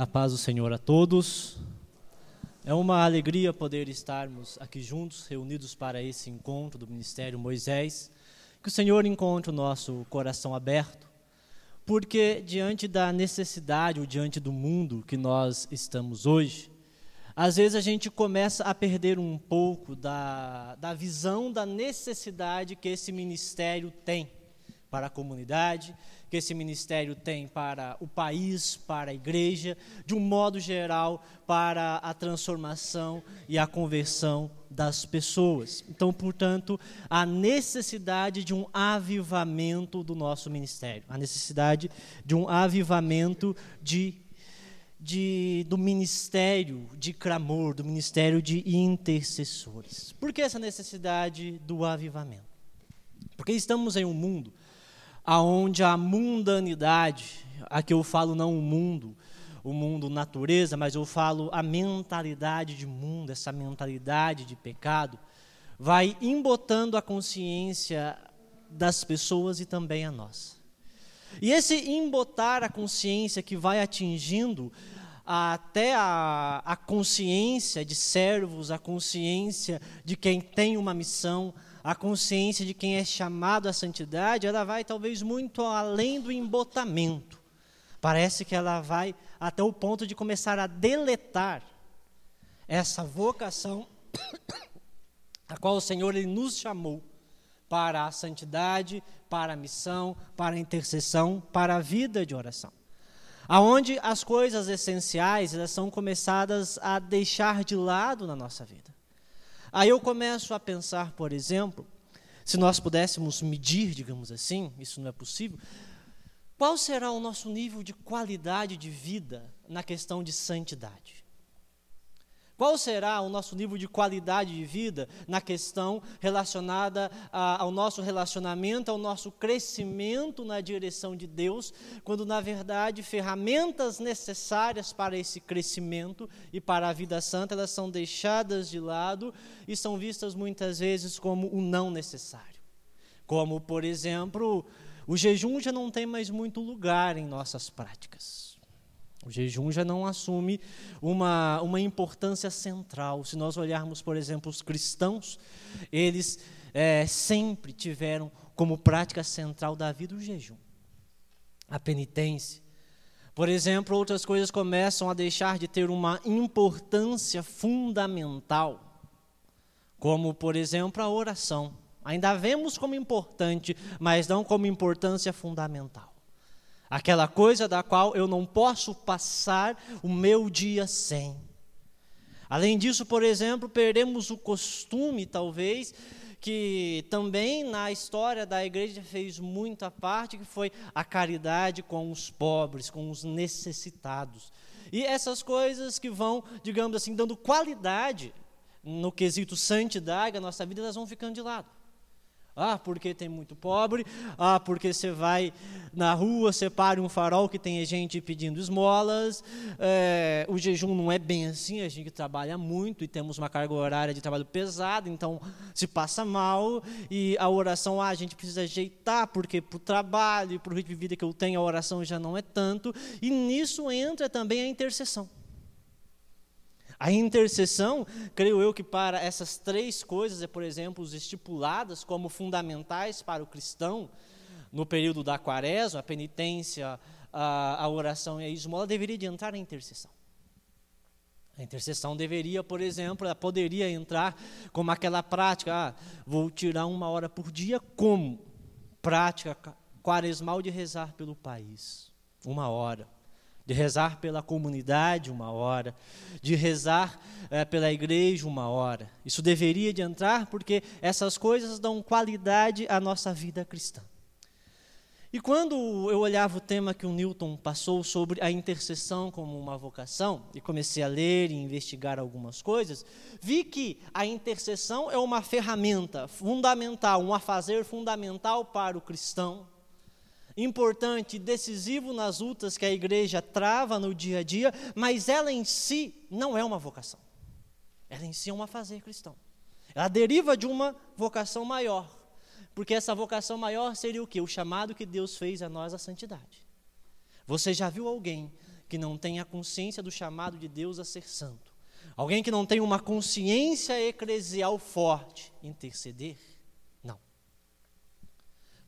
A paz do Senhor a todos. É uma alegria poder estarmos aqui juntos, reunidos para esse encontro do Ministério Moisés. Que o Senhor encontre o nosso coração aberto, porque diante da necessidade ou diante do mundo que nós estamos hoje, às vezes a gente começa a perder um pouco da, da visão da necessidade que esse ministério tem para a comunidade, que esse ministério tem para o país, para a igreja, de um modo geral, para a transformação e a conversão das pessoas. Então, portanto, a necessidade de um avivamento do nosso ministério, a necessidade de um avivamento de, de, do ministério de clamor, do ministério de intercessores. Por que essa necessidade do avivamento? Porque estamos em um mundo aonde a mundanidade, aqui eu falo não o mundo, o mundo natureza, mas eu falo a mentalidade de mundo, essa mentalidade de pecado, vai embotando a consciência das pessoas e também a nossa. E esse embotar a consciência que vai atingindo até a, a consciência de servos, a consciência de quem tem uma missão, a consciência de quem é chamado à santidade, ela vai talvez muito além do embotamento. Parece que ela vai até o ponto de começar a deletar essa vocação a qual o Senhor ele nos chamou para a santidade, para a missão, para a intercessão, para a vida de oração. Aonde as coisas essenciais elas são começadas a deixar de lado na nossa vida. Aí eu começo a pensar, por exemplo, se nós pudéssemos medir, digamos assim, isso não é possível, qual será o nosso nível de qualidade de vida na questão de santidade? Qual será o nosso nível de qualidade de vida na questão relacionada a, ao nosso relacionamento, ao nosso crescimento na direção de Deus, quando na verdade ferramentas necessárias para esse crescimento e para a vida santa elas são deixadas de lado e são vistas muitas vezes como o não necessário. Como, por exemplo, o jejum já não tem mais muito lugar em nossas práticas. O jejum já não assume uma, uma importância central. Se nós olharmos, por exemplo, os cristãos, eles é, sempre tiveram como prática central da vida o jejum, a penitência. Por exemplo, outras coisas começam a deixar de ter uma importância fundamental, como, por exemplo, a oração. Ainda vemos como importante, mas não como importância fundamental. Aquela coisa da qual eu não posso passar o meu dia sem. Além disso, por exemplo, perdemos o costume, talvez, que também na história da igreja fez muita parte, que foi a caridade com os pobres, com os necessitados. E essas coisas que vão, digamos assim, dando qualidade no quesito santidade à nossa vida, elas vão ficando de lado. Ah, porque tem muito pobre. Ah, porque você vai na rua, separe um farol que tem gente pedindo esmolas. É, o jejum não é bem assim, a gente trabalha muito e temos uma carga horária de trabalho pesada, então se passa mal. E a oração, ah, a gente precisa ajeitar, porque para o trabalho e para o ritmo de vida que eu tenho, a oração já não é tanto. E nisso entra também a intercessão. A intercessão, creio eu que para essas três coisas, é, por exemplo, estipuladas como fundamentais para o cristão no período da quaresma, a penitência, a, a oração e a esmola, deveria de entrar a intercessão. A intercessão deveria, por exemplo, ela poderia entrar como aquela prática, ah, vou tirar uma hora por dia, como? Prática quaresmal de rezar pelo país, uma hora de rezar pela comunidade uma hora, de rezar é, pela igreja uma hora. Isso deveria de entrar porque essas coisas dão qualidade à nossa vida cristã. E quando eu olhava o tema que o Newton passou sobre a intercessão como uma vocação, e comecei a ler e investigar algumas coisas, vi que a intercessão é uma ferramenta fundamental, um afazer fundamental para o cristão, importante, decisivo nas lutas que a igreja trava no dia a dia, mas ela em si não é uma vocação. Ela em si é um fazer cristão. Ela deriva de uma vocação maior, porque essa vocação maior seria o que? O chamado que Deus fez a nós à santidade. Você já viu alguém que não tem a consciência do chamado de Deus a ser santo. Alguém que não tem uma consciência eclesial forte, interceder?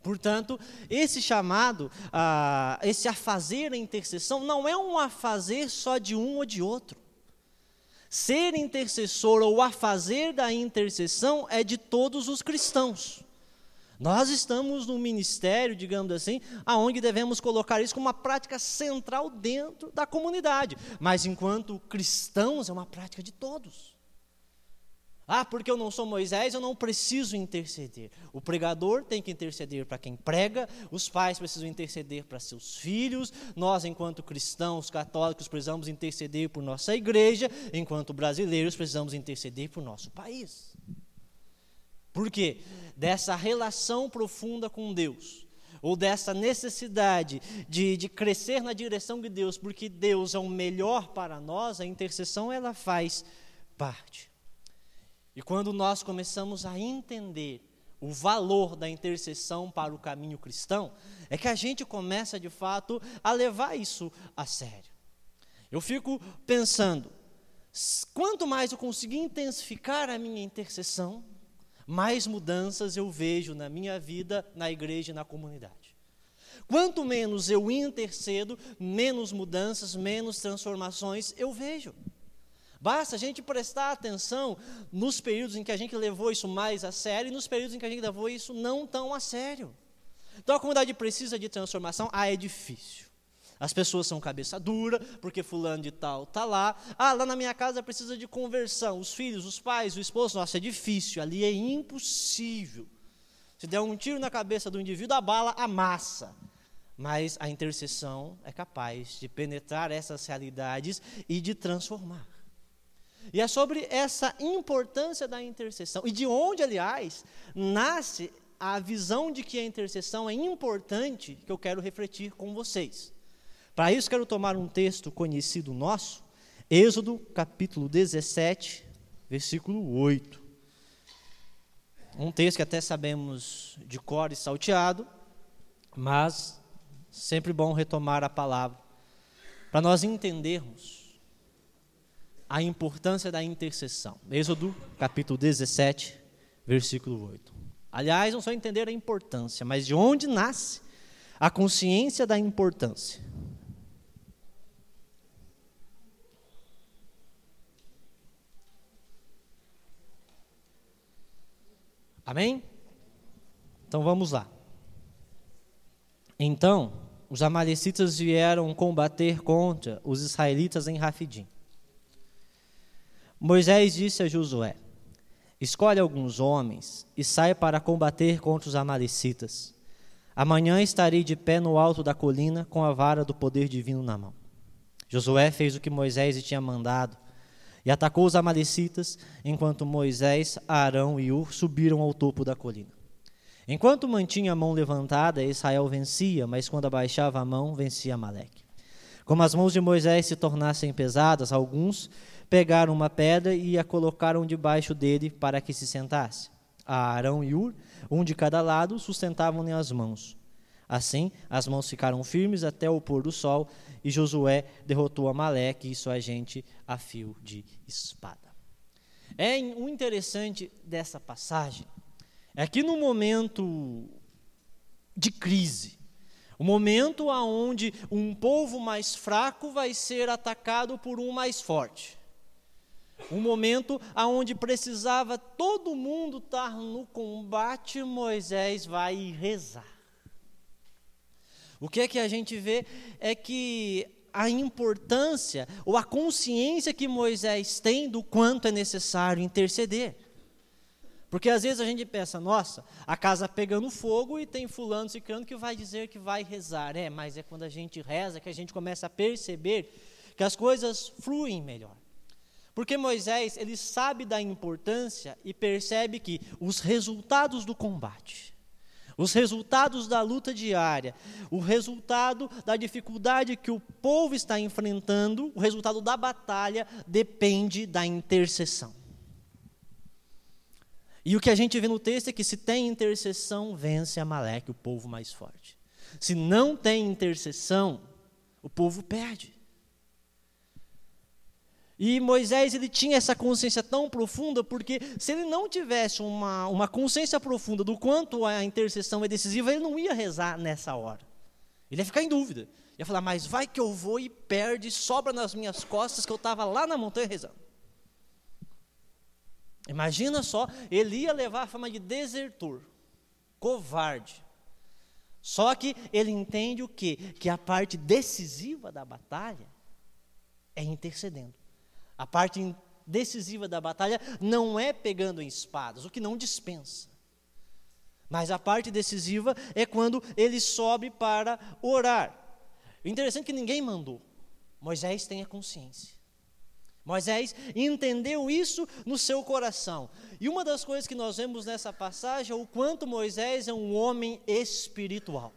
Portanto, esse chamado, ah, esse afazer a intercessão, não é um afazer só de um ou de outro. Ser intercessor ou afazer da intercessão é de todos os cristãos. Nós estamos num ministério, digamos assim, aonde devemos colocar isso como uma prática central dentro da comunidade. Mas enquanto cristãos é uma prática de todos. Ah, porque eu não sou Moisés, eu não preciso interceder. O pregador tem que interceder para quem prega, os pais precisam interceder para seus filhos, nós, enquanto cristãos católicos, precisamos interceder por nossa igreja, enquanto brasileiros, precisamos interceder por nosso país. Por quê? Dessa relação profunda com Deus, ou dessa necessidade de, de crescer na direção de Deus, porque Deus é o melhor para nós, a intercessão ela faz parte. E quando nós começamos a entender o valor da intercessão para o caminho cristão, é que a gente começa de fato a levar isso a sério. Eu fico pensando, quanto mais eu conseguir intensificar a minha intercessão, mais mudanças eu vejo na minha vida, na igreja e na comunidade. Quanto menos eu intercedo, menos mudanças, menos transformações eu vejo. Basta a gente prestar atenção nos períodos em que a gente levou isso mais a sério e nos períodos em que a gente levou isso não tão a sério. Então a comunidade precisa de transformação. Ah, é difícil. As pessoas são cabeça dura, porque fulano de tal está lá. Ah, lá na minha casa precisa de conversão. Os filhos, os pais, o esposo. Nossa, é difícil. Ali é impossível. Se der um tiro na cabeça do indivíduo, a bala amassa. Mas a intercessão é capaz de penetrar essas realidades e de transformar. E é sobre essa importância da intercessão. E de onde, aliás, nasce a visão de que a intercessão é importante que eu quero refletir com vocês. Para isso, quero tomar um texto conhecido nosso, Êxodo capítulo 17, versículo 8. Um texto que até sabemos de cor e salteado, mas sempre bom retomar a palavra, para nós entendermos a importância da intercessão. Êxodo capítulo 17, versículo 8. Aliás, não só entender a importância, mas de onde nasce a consciência da importância. Amém? Então vamos lá. Então, os amalecitas vieram combater contra os israelitas em Rafidim. Moisés disse a Josué: Escolhe alguns homens e sai para combater contra os amalecitas. Amanhã estarei de pé no alto da colina com a vara do poder divino na mão. Josué fez o que Moisés lhe tinha mandado e atacou os Amalecitas, enquanto Moisés, Arão e Ur subiram ao topo da colina. Enquanto mantinha a mão levantada, Israel vencia, mas quando abaixava a mão, vencia Amaleque. Como as mãos de Moisés se tornassem pesadas, alguns pegaram uma pedra e a colocaram debaixo dele para que se sentasse. Arão e Ur, um de cada lado, sustentavam-lhe as mãos. Assim, as mãos ficaram firmes até o pôr do sol, e Josué derrotou Amaleque e sua gente a fio de espada. É o interessante dessa passagem é que no momento de crise, o momento aonde um povo mais fraco vai ser atacado por um mais forte. Um momento aonde precisava todo mundo estar no combate, Moisés vai rezar. O que é que a gente vê é que a importância ou a consciência que Moisés tem do quanto é necessário interceder. Porque às vezes a gente pensa, nossa, a casa pegando fogo e tem fulano ciclano que vai dizer que vai rezar. É, mas é quando a gente reza que a gente começa a perceber que as coisas fluem melhor. Porque Moisés, ele sabe da importância e percebe que os resultados do combate, os resultados da luta diária, o resultado da dificuldade que o povo está enfrentando, o resultado da batalha depende da intercessão. E o que a gente vê no texto é que se tem intercessão, vence Amaleque, o povo mais forte. Se não tem intercessão, o povo perde. E Moisés ele tinha essa consciência tão profunda, porque se ele não tivesse uma, uma consciência profunda do quanto a intercessão é decisiva, ele não ia rezar nessa hora. Ele ia ficar em dúvida. Ia falar, mas vai que eu vou e perde, sobra nas minhas costas que eu estava lá na montanha rezando. Imagina só, ele ia levar a fama de desertor, covarde. Só que ele entende o quê? Que a parte decisiva da batalha é intercedendo. A parte decisiva da batalha não é pegando em espadas, o que não dispensa. Mas a parte decisiva é quando ele sobe para orar. O interessante é que ninguém mandou. Moisés tem a consciência. Moisés entendeu isso no seu coração. E uma das coisas que nós vemos nessa passagem é o quanto Moisés é um homem espiritual.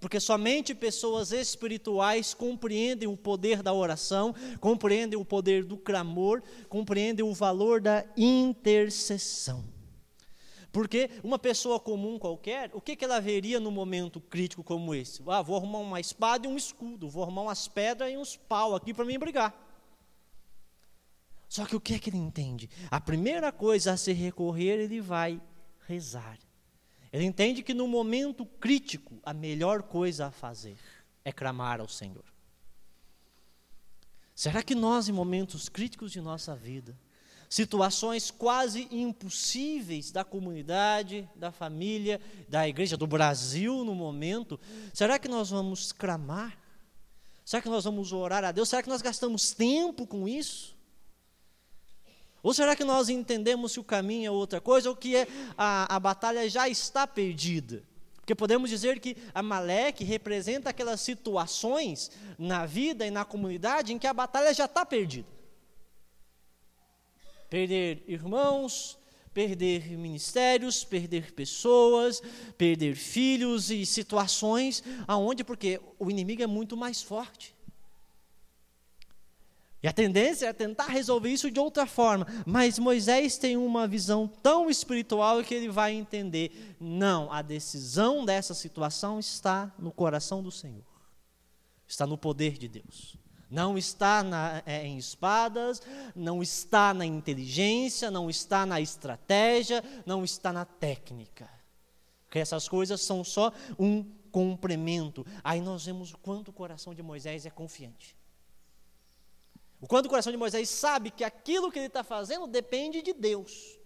Porque somente pessoas espirituais compreendem o poder da oração, compreendem o poder do clamor, compreendem o valor da intercessão. Porque uma pessoa comum qualquer, o que, que ela veria num momento crítico como esse? Ah, vou arrumar uma espada e um escudo, vou arrumar umas pedras e uns pau aqui para mim brigar. Só que o que é que ele entende? A primeira coisa a se recorrer, ele vai rezar. Ele entende que no momento crítico, a melhor coisa a fazer é clamar ao Senhor. Será que nós, em momentos críticos de nossa vida, situações quase impossíveis da comunidade, da família, da igreja, do Brasil no momento, será que nós vamos clamar? Será que nós vamos orar a Deus? Será que nós gastamos tempo com isso? Ou será que nós entendemos que o caminho é outra coisa, ou que é, a, a batalha já está perdida? Porque podemos dizer que Amaleque representa aquelas situações na vida e na comunidade em que a batalha já está perdida. Perder irmãos, perder ministérios, perder pessoas, perder filhos e situações aonde porque o inimigo é muito mais forte. E a tendência é tentar resolver isso de outra forma. Mas Moisés tem uma visão tão espiritual que ele vai entender: não, a decisão dessa situação está no coração do Senhor, está no poder de Deus. Não está na, é, em espadas, não está na inteligência, não está na estratégia, não está na técnica. Porque essas coisas são só um complemento. Aí nós vemos o quanto o coração de Moisés é confiante. O quanto o coração de Moisés sabe que aquilo que ele está fazendo depende de Deus.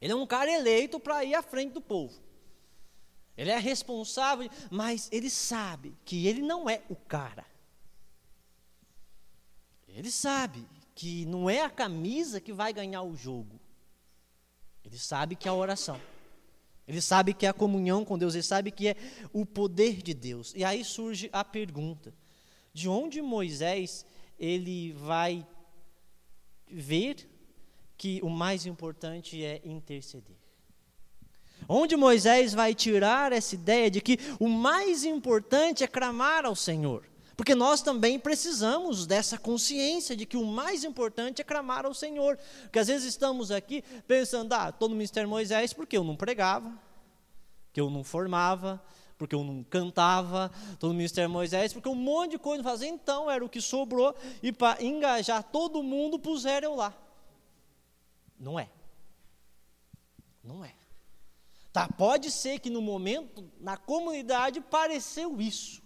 Ele é um cara eleito para ir à frente do povo. Ele é responsável, mas ele sabe que ele não é o cara. Ele sabe que não é a camisa que vai ganhar o jogo. Ele sabe que é a oração. Ele sabe que é a comunhão com Deus, ele sabe que é o poder de Deus. E aí surge a pergunta: de onde Moisés ele vai ver que o mais importante é interceder. Onde Moisés vai tirar essa ideia de que o mais importante é clamar ao Senhor. Porque nós também precisamos dessa consciência de que o mais importante é clamar ao Senhor. Porque às vezes estamos aqui pensando, ah, estou no ministério Moisés porque eu não pregava, que eu não formava, porque eu não cantava, estou no ministério Moisés, porque um monte de coisa fazia, então era o que sobrou, e para engajar todo mundo puseram eu lá. Não é. Não é. Tá, pode ser que no momento, na comunidade, pareceu isso.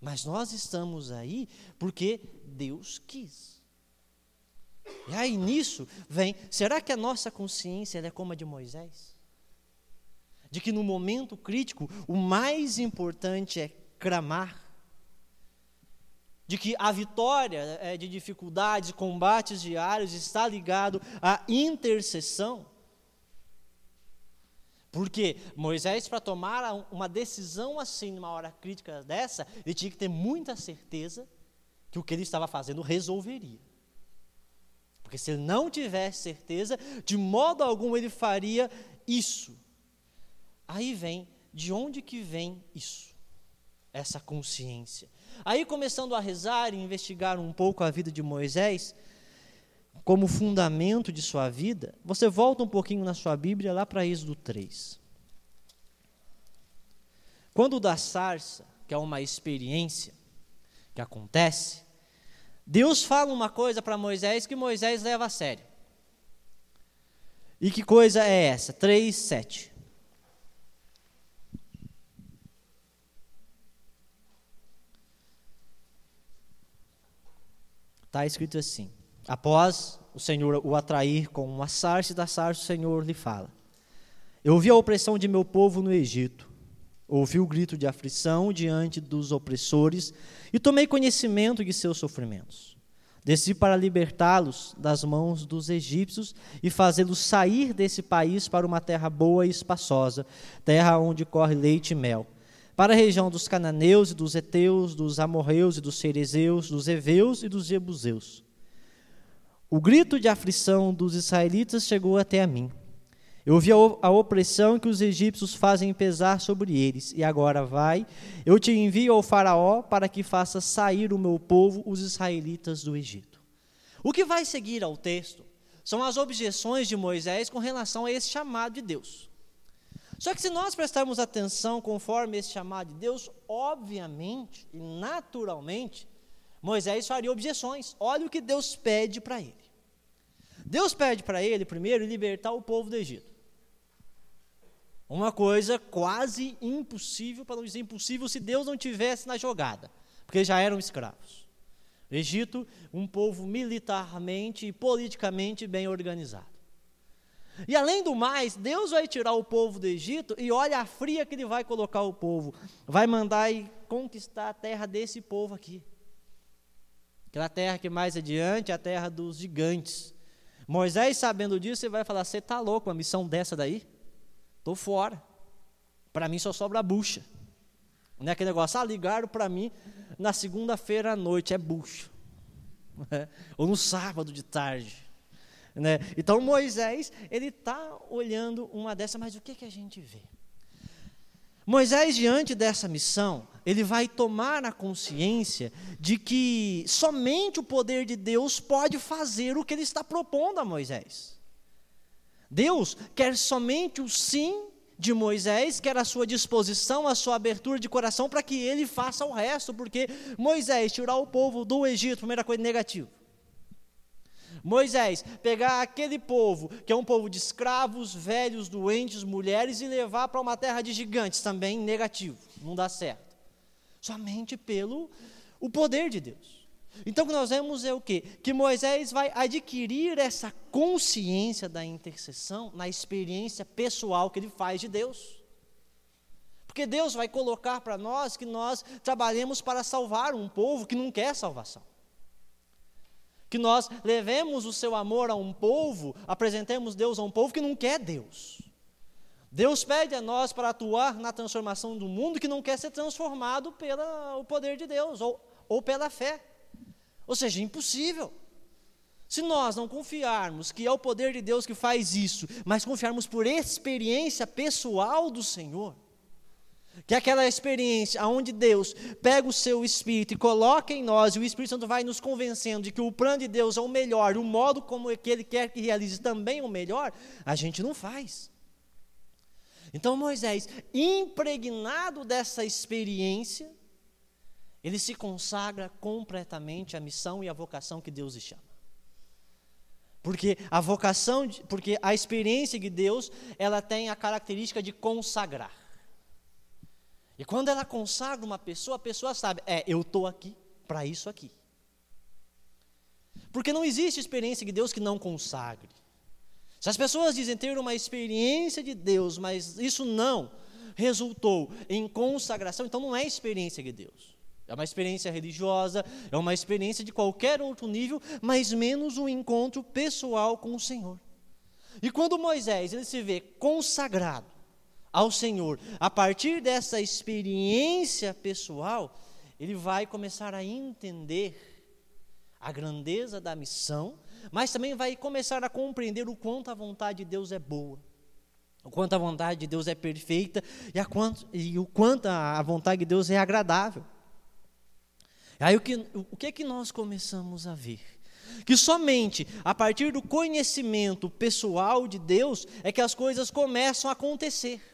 Mas nós estamos aí porque Deus quis. E aí nisso vem, será que a nossa consciência é como a de Moisés? De que no momento crítico o mais importante é clamar, de que a vitória é, de dificuldades, combates diários está ligado à intercessão. Porque Moisés, para tomar uma decisão assim, numa hora crítica dessa, ele tinha que ter muita certeza que o que ele estava fazendo resolveria. Porque se ele não tivesse certeza, de modo algum ele faria isso. Aí vem, de onde que vem isso? Essa consciência. Aí começando a rezar e investigar um pouco a vida de Moisés, como fundamento de sua vida, você volta um pouquinho na sua Bíblia lá para Êxodo 3. Quando da sarça, que é uma experiência que acontece, Deus fala uma coisa para Moisés que Moisés leva a sério. E que coisa é essa? 3, 7. Está escrito assim: Após o Senhor o atrair com uma sarça da sarça, o Senhor lhe fala: Eu ouvi a opressão de meu povo no Egito, ouvi o grito de aflição diante dos opressores e tomei conhecimento de seus sofrimentos. Desci para libertá-los das mãos dos egípcios e fazê-los sair desse país para uma terra boa e espaçosa, terra onde corre leite e mel, para a região dos cananeus e dos heteus, dos amorreus e dos cerezeus, dos heveus e dos jebuseus. O grito de aflição dos israelitas chegou até a mim. Eu vi a opressão que os egípcios fazem pesar sobre eles, e agora vai, eu te envio ao Faraó para que faça sair o meu povo, os israelitas, do Egito. O que vai seguir ao texto são as objeções de Moisés com relação a esse chamado de Deus. Só que se nós prestarmos atenção conforme esse chamado de Deus, obviamente e naturalmente, Moisés faria objeções. Olha o que Deus pede para ele. Deus pede para ele, primeiro, libertar o povo do Egito. Uma coisa quase impossível, para não dizer impossível, se Deus não tivesse na jogada, porque já eram escravos. O Egito, um povo militarmente e politicamente bem organizado. E além do mais, Deus vai tirar o povo do Egito e olha a fria que ele vai colocar o povo. Vai mandar e conquistar a terra desse povo aqui. Aquela terra que mais adiante é a terra dos gigantes. Moisés, sabendo disso, ele vai falar: Você está louco, uma missão dessa daí? Estou fora. Para mim só sobra bucha. Não é aquele negócio, ah, ligaram para mim na segunda-feira à noite, é bucha. Ou no sábado de tarde. Né? Então Moisés, ele está olhando uma dessa, mas o que, que a gente vê? Moisés, diante dessa missão, ele vai tomar a consciência de que somente o poder de Deus pode fazer o que ele está propondo a Moisés. Deus quer somente o sim de Moisés, quer a sua disposição, a sua abertura de coração para que ele faça o resto, porque Moisés tirar o povo do Egito, primeira coisa negativa. Moisés pegar aquele povo, que é um povo de escravos, velhos, doentes, mulheres, e levar para uma terra de gigantes, também negativo, não dá certo. Somente pelo o poder de Deus. Então o que nós vemos é o quê? Que Moisés vai adquirir essa consciência da intercessão na experiência pessoal que ele faz de Deus. Porque Deus vai colocar para nós que nós trabalhemos para salvar um povo que não quer salvação. Que nós levemos o seu amor a um povo, apresentemos Deus a um povo que não quer Deus. Deus pede a nós para atuar na transformação do mundo que não quer ser transformado pelo poder de Deus ou, ou pela fé. Ou seja, impossível. Se nós não confiarmos que é o poder de Deus que faz isso, mas confiarmos por experiência pessoal do Senhor, que é aquela experiência onde Deus pega o seu Espírito e coloca em nós, e o Espírito Santo vai nos convencendo de que o plano de Deus é o melhor, o modo como é que Ele quer que realize também o melhor, a gente não faz. Então Moisés, impregnado dessa experiência, ele se consagra completamente à missão e à vocação que Deus lhe chama. Porque a vocação, porque a experiência de Deus, ela tem a característica de consagrar. E quando ela consagra uma pessoa, a pessoa sabe, é, eu estou aqui para isso aqui. Porque não existe experiência de Deus que não consagre. Se as pessoas dizem ter uma experiência de Deus, mas isso não resultou em consagração, então não é experiência de Deus. É uma experiência religiosa, é uma experiência de qualquer outro nível, mas menos um encontro pessoal com o Senhor. E quando Moisés ele se vê consagrado ao Senhor, a partir dessa experiência pessoal, ele vai começar a entender a grandeza da missão, mas também vai começar a compreender o quanto a vontade de Deus é boa, o quanto a vontade de Deus é perfeita e, quanto, e o quanto a vontade de Deus é agradável. Aí o que, o que que nós começamos a ver? Que somente a partir do conhecimento pessoal de Deus é que as coisas começam a acontecer.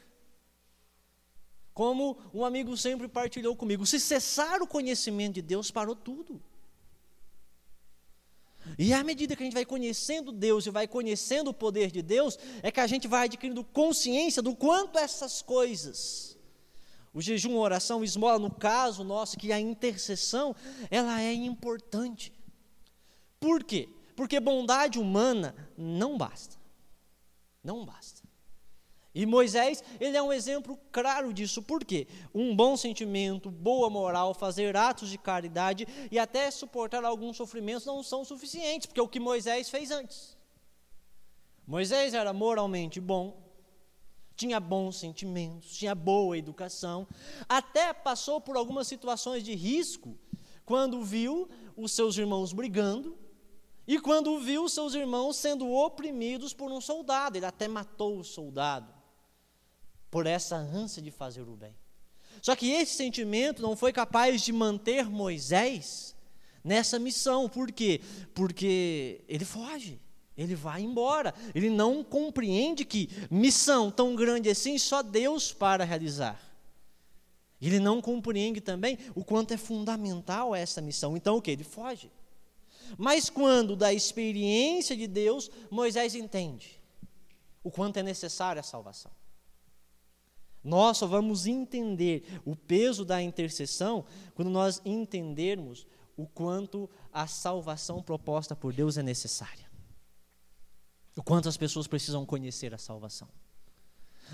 Como um amigo sempre partilhou comigo, se cessar o conhecimento de Deus, parou tudo. E à medida que a gente vai conhecendo Deus e vai conhecendo o poder de Deus, é que a gente vai adquirindo consciência do quanto essas coisas, o jejum, a oração, esmola, no caso nosso, que a intercessão, ela é importante. Por quê? Porque bondade humana não basta. Não basta. E Moisés, ele é um exemplo claro disso. Por quê? Um bom sentimento, boa moral, fazer atos de caridade e até suportar alguns sofrimentos não são suficientes, porque é o que Moisés fez antes. Moisés era moralmente bom, tinha bons sentimentos, tinha boa educação, até passou por algumas situações de risco quando viu os seus irmãos brigando e quando viu os seus irmãos sendo oprimidos por um soldado. Ele até matou o soldado por essa ânsia de fazer o bem. Só que esse sentimento não foi capaz de manter Moisés nessa missão. Por quê? Porque ele foge, ele vai embora. Ele não compreende que missão tão grande assim só Deus para realizar. Ele não compreende também o quanto é fundamental essa missão. Então o que? Ele foge. Mas quando da experiência de Deus, Moisés entende o quanto é necessária a salvação. Nós só vamos entender o peso da intercessão quando nós entendermos o quanto a salvação proposta por Deus é necessária. O quanto as pessoas precisam conhecer a salvação.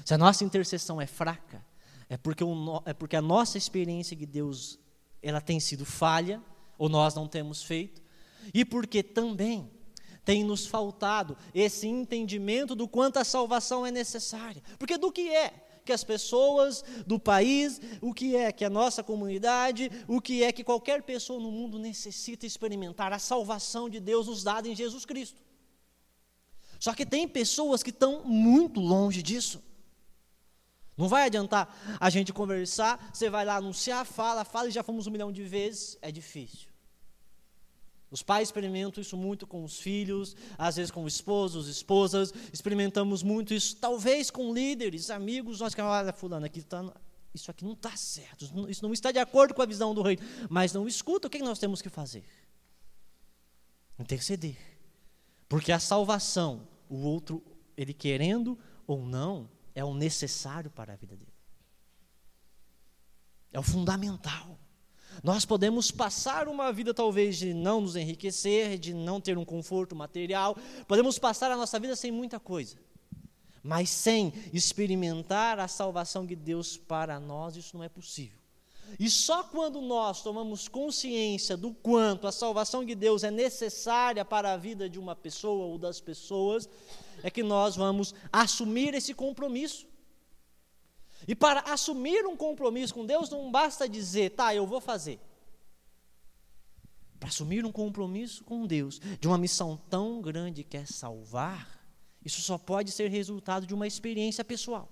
Se a nossa intercessão é fraca, é porque, o, é porque a nossa experiência de Deus ela tem sido falha, ou nós não temos feito, e porque também tem nos faltado esse entendimento do quanto a salvação é necessária. Porque do que é que as pessoas do país, o que é que a nossa comunidade, o que é que qualquer pessoa no mundo necessita experimentar a salvação de Deus nos dada em Jesus Cristo. Só que tem pessoas que estão muito longe disso. Não vai adiantar a gente conversar, você vai lá anunciar, fala, fala e já fomos um milhão de vezes, é difícil. Os pais experimentam isso muito com os filhos, às vezes com esposos, esposas, experimentamos muito isso, talvez com líderes, amigos, nós que olha, fulano, aqui tá, isso aqui não está certo, isso não está de acordo com a visão do rei, mas não escuta, o que nós temos que fazer? Interceder. Porque a salvação, o outro, ele querendo ou não, é o necessário para a vida dele. É o fundamental. Nós podemos passar uma vida talvez de não nos enriquecer, de não ter um conforto material, podemos passar a nossa vida sem muita coisa, mas sem experimentar a salvação de Deus para nós, isso não é possível. E só quando nós tomamos consciência do quanto a salvação de Deus é necessária para a vida de uma pessoa ou das pessoas, é que nós vamos assumir esse compromisso. E para assumir um compromisso com Deus, não basta dizer, tá, eu vou fazer. Para assumir um compromisso com Deus, de uma missão tão grande que é salvar, isso só pode ser resultado de uma experiência pessoal.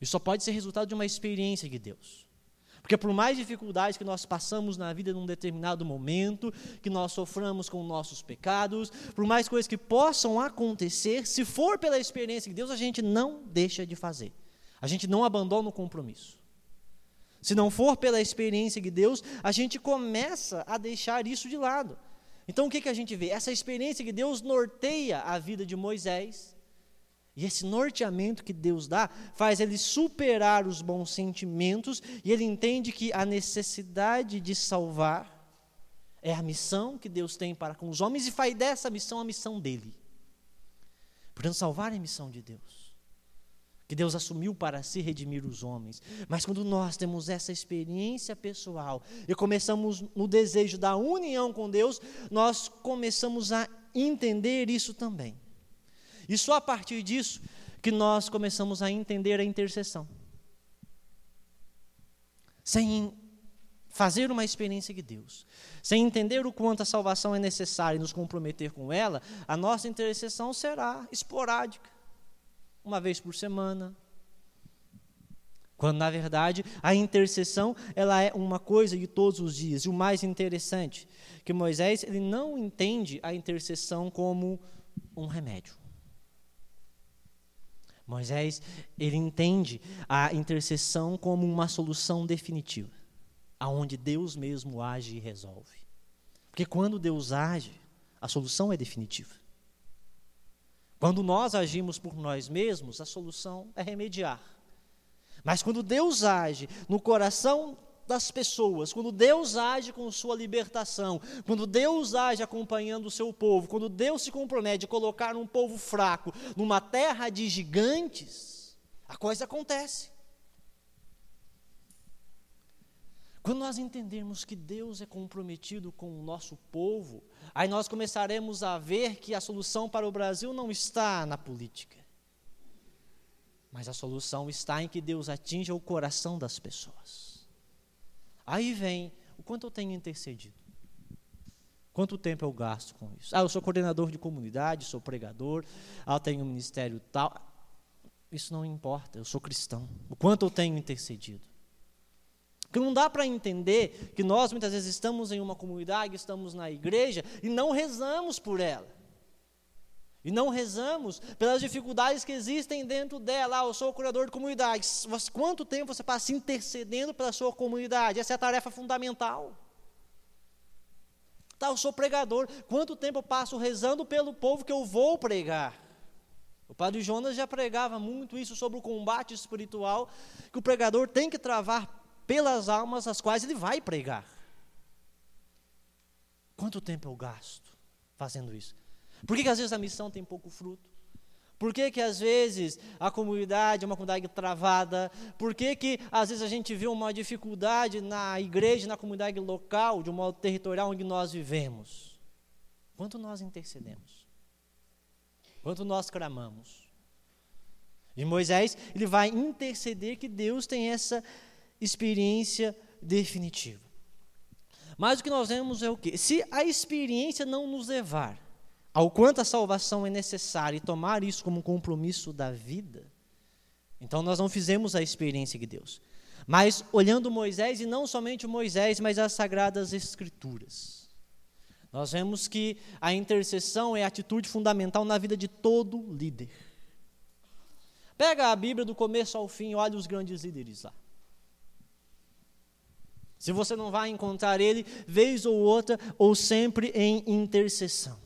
Isso só pode ser resultado de uma experiência de Deus. Porque por mais dificuldades que nós passamos na vida num determinado momento, que nós soframos com nossos pecados, por mais coisas que possam acontecer, se for pela experiência de Deus, a gente não deixa de fazer. A gente não abandona o compromisso. Se não for pela experiência de Deus, a gente começa a deixar isso de lado. Então o que, que a gente vê? Essa experiência de Deus norteia a vida de Moisés, e esse norteamento que Deus dá faz ele superar os bons sentimentos e ele entende que a necessidade de salvar é a missão que Deus tem para com os homens e faz dessa missão a missão dele. Portanto, salvar é a missão de Deus. Que Deus assumiu para si redimir os homens. Mas quando nós temos essa experiência pessoal e começamos no desejo da união com Deus, nós começamos a entender isso também. E só a partir disso que nós começamos a entender a intercessão. Sem fazer uma experiência de Deus, sem entender o quanto a salvação é necessária e nos comprometer com ela, a nossa intercessão será esporádica, uma vez por semana. Quando na verdade a intercessão ela é uma coisa de todos os dias. E o mais interessante que Moisés ele não entende a intercessão como um remédio. Moisés, ele entende a intercessão como uma solução definitiva, aonde Deus mesmo age e resolve. Porque quando Deus age, a solução é definitiva. Quando nós agimos por nós mesmos, a solução é remediar. Mas quando Deus age no coração das pessoas, quando Deus age com sua libertação, quando Deus age acompanhando o seu povo, quando Deus se compromete a colocar um povo fraco numa terra de gigantes, a coisa acontece. Quando nós entendermos que Deus é comprometido com o nosso povo, aí nós começaremos a ver que a solução para o Brasil não está na política, mas a solução está em que Deus atinja o coração das pessoas. Aí vem o quanto eu tenho intercedido. Quanto tempo eu gasto com isso? Ah, eu sou coordenador de comunidade, sou pregador, ah, eu tenho um ministério tal. Isso não importa, eu sou cristão. O quanto eu tenho intercedido. Porque não dá para entender que nós muitas vezes estamos em uma comunidade, estamos na igreja e não rezamos por ela. E não rezamos pelas dificuldades que existem dentro dela. Ah, eu sou o curador de comunidade. Quanto tempo você passa intercedendo pela sua comunidade? Essa é a tarefa fundamental. Tá, eu sou pregador. Quanto tempo eu passo rezando pelo povo que eu vou pregar? O padre Jonas já pregava muito isso sobre o combate espiritual que o pregador tem que travar pelas almas as quais ele vai pregar. Quanto tempo eu gasto fazendo isso? Por que, que às vezes a missão tem pouco fruto? Por que, que às vezes a comunidade é uma comunidade travada? Por que, que às vezes a gente vê uma dificuldade na igreja, na comunidade local, de um modo territorial onde nós vivemos? Quanto nós intercedemos? Quanto nós clamamos? E Moisés, ele vai interceder que Deus tem essa experiência definitiva. Mas o que nós vemos é o que? Se a experiência não nos levar ao quanto a salvação é necessária e tomar isso como um compromisso da vida, então nós não fizemos a experiência de Deus. Mas olhando Moisés, e não somente Moisés, mas as Sagradas Escrituras, nós vemos que a intercessão é a atitude fundamental na vida de todo líder. Pega a Bíblia do começo ao fim, olha os grandes líderes lá. Se você não vai encontrar ele, vez ou outra, ou sempre em intercessão.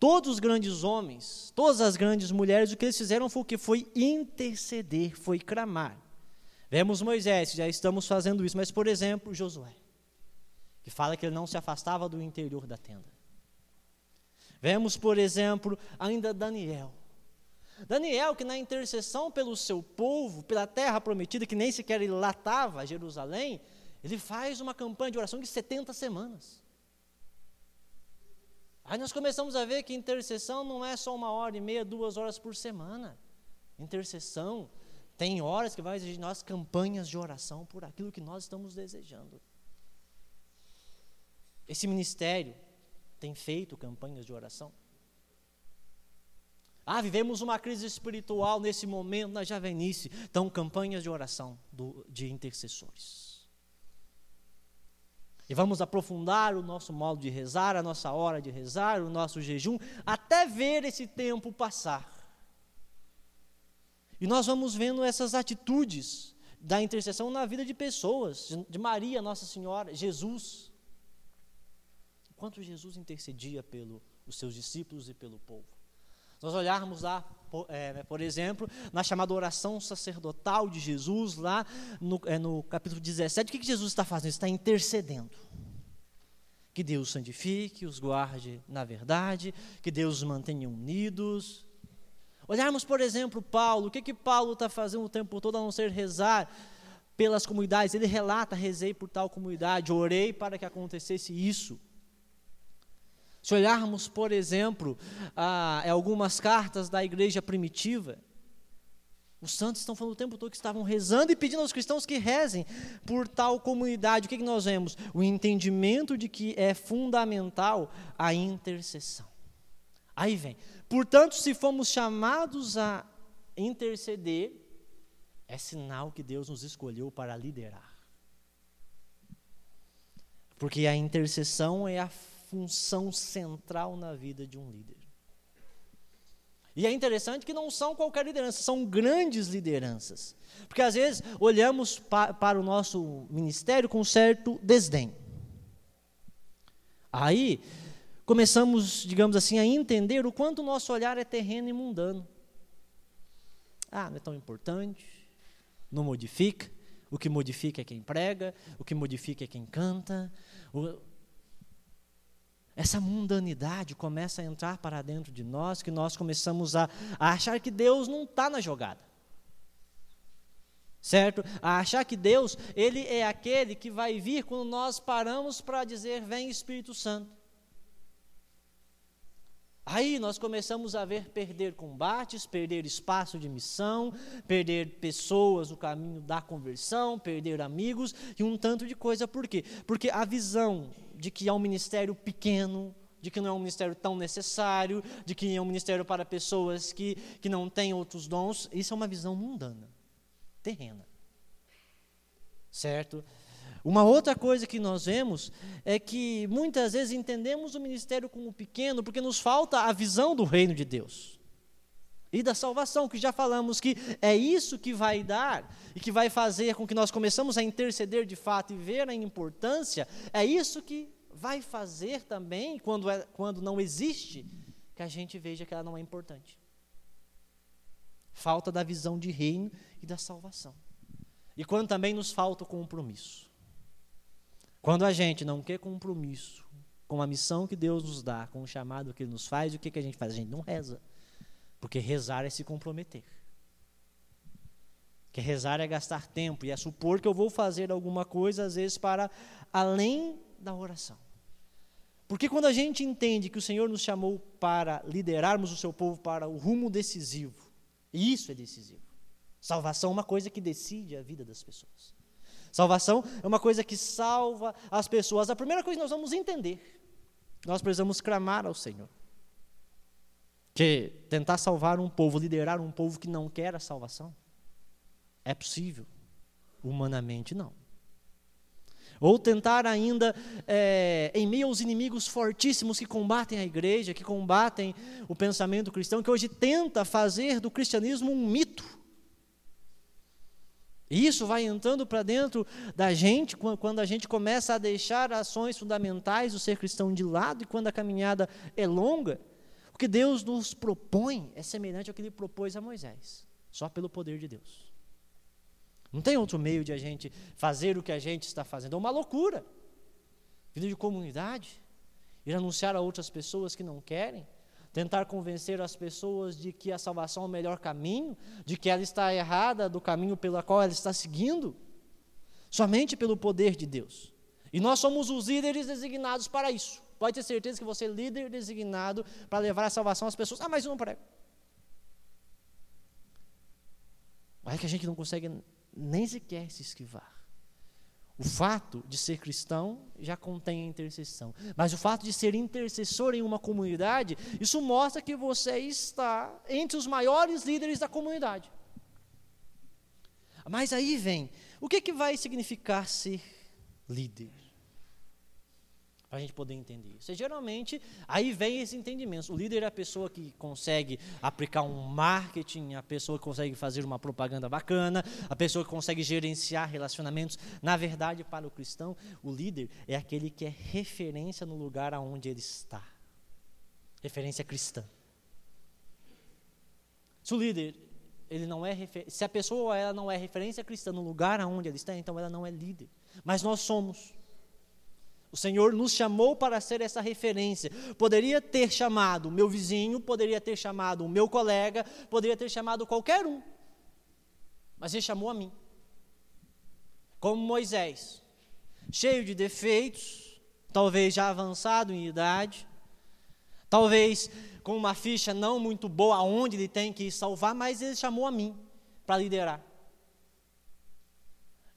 Todos os grandes homens, todas as grandes mulheres, o que eles fizeram foi o que? Foi interceder, foi clamar. Vemos Moisés, já estamos fazendo isso, mas, por exemplo, Josué, que fala que ele não se afastava do interior da tenda. Vemos, por exemplo, ainda Daniel. Daniel, que na intercessão pelo seu povo, pela terra prometida, que nem sequer ele latava Jerusalém, ele faz uma campanha de oração de 70 semanas. Aí nós começamos a ver que intercessão não é só uma hora e meia, duas horas por semana. Intercessão tem horas que vai exigir de nós campanhas de oração por aquilo que nós estamos desejando. Esse ministério tem feito campanhas de oração. Ah, vivemos uma crise espiritual nesse momento na Javenice. Então, campanhas de oração do, de intercessores. E vamos aprofundar o nosso modo de rezar, a nossa hora de rezar, o nosso jejum, até ver esse tempo passar. E nós vamos vendo essas atitudes da intercessão na vida de pessoas, de Maria, Nossa Senhora, Jesus. Quanto Jesus intercedia pelos seus discípulos e pelo povo. Nós olharmos lá, por, é, né, por exemplo, na chamada oração sacerdotal de Jesus, lá no, é, no capítulo 17, o que, que Jesus está fazendo? Ele está intercedendo. Que Deus santifique, os guarde na verdade, que Deus os mantenha unidos. Olharmos, por exemplo, Paulo, o que, que Paulo está fazendo o tempo todo a não ser rezar pelas comunidades? Ele relata: rezei por tal comunidade, orei para que acontecesse isso. Se olharmos, por exemplo, a, algumas cartas da igreja primitiva, os santos estão falando o tempo todo que estavam rezando e pedindo aos cristãos que rezem por tal comunidade. O que, que nós vemos? O entendimento de que é fundamental a intercessão. Aí vem. Portanto, se fomos chamados a interceder, é sinal que Deus nos escolheu para liderar. Porque a intercessão é a função central na vida de um líder. E é interessante que não são qualquer liderança, são grandes lideranças. Porque às vezes olhamos pa para o nosso ministério com certo desdém. Aí começamos, digamos assim, a entender o quanto o nosso olhar é terreno e mundano. Ah, não é tão importante, não modifica. O que modifica é quem prega, o que modifica é quem canta. O... Essa mundanidade começa a entrar para dentro de nós, que nós começamos a, a achar que Deus não está na jogada. Certo? A achar que Deus, Ele é aquele que vai vir quando nós paramos para dizer: Vem Espírito Santo. Aí nós começamos a ver perder combates, perder espaço de missão, perder pessoas no caminho da conversão, perder amigos e um tanto de coisa. Por quê? Porque a visão de que é um ministério pequeno, de que não é um ministério tão necessário, de que é um ministério para pessoas que, que não têm outros dons, isso é uma visão mundana, terrena. Certo? Uma outra coisa que nós vemos é que muitas vezes entendemos o ministério como pequeno porque nos falta a visão do reino de Deus e da salvação, que já falamos que é isso que vai dar e que vai fazer com que nós começamos a interceder de fato e ver a importância, é isso que vai fazer também, quando, é, quando não existe, que a gente veja que ela não é importante. Falta da visão de reino e da salvação. E quando também nos falta o compromisso. Quando a gente não quer compromisso com a missão que Deus nos dá, com o chamado que Ele nos faz, o que, que a gente faz? A gente não reza. Porque rezar é se comprometer. Que rezar é gastar tempo e é supor que eu vou fazer alguma coisa, às vezes, para além da oração. Porque quando a gente entende que o Senhor nos chamou para liderarmos o seu povo para o rumo decisivo, e isso é decisivo. Salvação é uma coisa que decide a vida das pessoas. Salvação é uma coisa que salva as pessoas. A primeira coisa que nós vamos entender, nós precisamos clamar ao Senhor. Que tentar salvar um povo, liderar um povo que não quer a salvação, é possível. Humanamente, não. Ou tentar ainda, é, em meio aos inimigos fortíssimos que combatem a igreja, que combatem o pensamento cristão, que hoje tenta fazer do cristianismo um mito e isso vai entrando para dentro da gente quando a gente começa a deixar ações fundamentais do ser cristão de lado e quando a caminhada é longa. Que Deus nos propõe é semelhante ao que ele propôs a Moisés, só pelo poder de Deus. Não tem outro meio de a gente fazer o que a gente está fazendo. É uma loucura. Vida de comunidade, ir anunciar a outras pessoas que não querem tentar convencer as pessoas de que a salvação é o melhor caminho, de que ela está errada do caminho pelo qual ela está seguindo, somente pelo poder de Deus. E nós somos os líderes designados para isso. Pode ter certeza que você é líder designado para levar a salvação às pessoas. Ah, mas eu não prego. Olha que a gente não consegue nem sequer se esquivar. O fato de ser cristão já contém a intercessão. Mas o fato de ser intercessor em uma comunidade, isso mostra que você está entre os maiores líderes da comunidade. Mas aí vem, o que, que vai significar ser líder? Para a gente poder entender isso. E, geralmente, aí vem esse entendimento. O líder é a pessoa que consegue aplicar um marketing, a pessoa que consegue fazer uma propaganda bacana, a pessoa que consegue gerenciar relacionamentos. Na verdade, para o cristão, o líder é aquele que é referência no lugar aonde ele está. Referência cristã. Se o líder ele não é se a pessoa ela não é referência cristã no lugar aonde ele está, então ela não é líder. Mas nós somos. O Senhor nos chamou para ser essa referência. Poderia ter chamado o meu vizinho, poderia ter chamado o meu colega, poderia ter chamado qualquer um. Mas Ele chamou a mim. Como Moisés, cheio de defeitos, talvez já avançado em idade, talvez com uma ficha não muito boa aonde ele tem que salvar, mas Ele chamou a mim para liderar.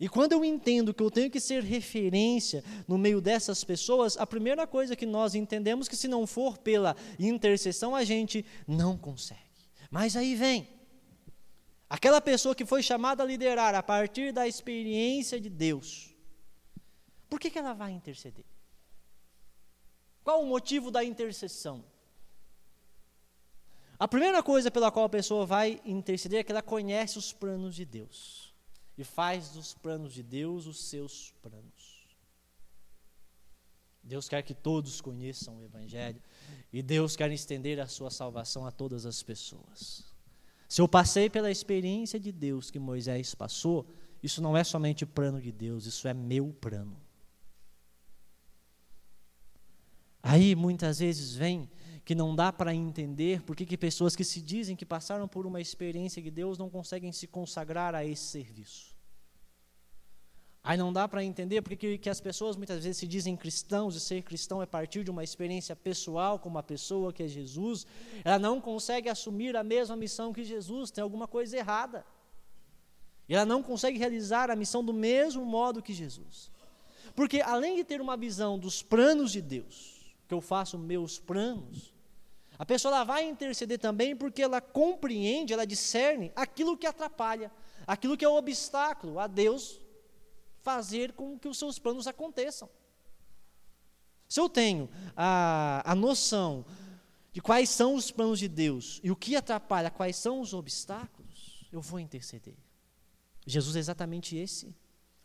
E quando eu entendo que eu tenho que ser referência no meio dessas pessoas, a primeira coisa que nós entendemos é que se não for pela intercessão, a gente não consegue. Mas aí vem. Aquela pessoa que foi chamada a liderar a partir da experiência de Deus. Por que, que ela vai interceder? Qual o motivo da intercessão? A primeira coisa pela qual a pessoa vai interceder é que ela conhece os planos de Deus e faz dos planos de Deus os seus planos. Deus quer que todos conheçam o Evangelho. E Deus quer estender a sua salvação a todas as pessoas. Se eu passei pela experiência de Deus que Moisés passou, isso não é somente plano de Deus, isso é meu plano. Aí muitas vezes vem que não dá para entender por que pessoas que se dizem que passaram por uma experiência de Deus não conseguem se consagrar a esse serviço. Aí não dá para entender porque que, que, as pessoas muitas vezes se dizem cristãos, e ser cristão é partir de uma experiência pessoal com uma pessoa que é Jesus, ela não consegue assumir a mesma missão que Jesus, tem alguma coisa errada. Ela não consegue realizar a missão do mesmo modo que Jesus. Porque além de ter uma visão dos planos de Deus, que eu faço meus planos, a pessoa ela vai interceder também porque ela compreende, ela discerne aquilo que atrapalha, aquilo que é o obstáculo a Deus fazer com que os seus planos aconteçam. Se eu tenho a, a noção de quais são os planos de Deus e o que atrapalha, quais são os obstáculos, eu vou interceder. Jesus é exatamente esse.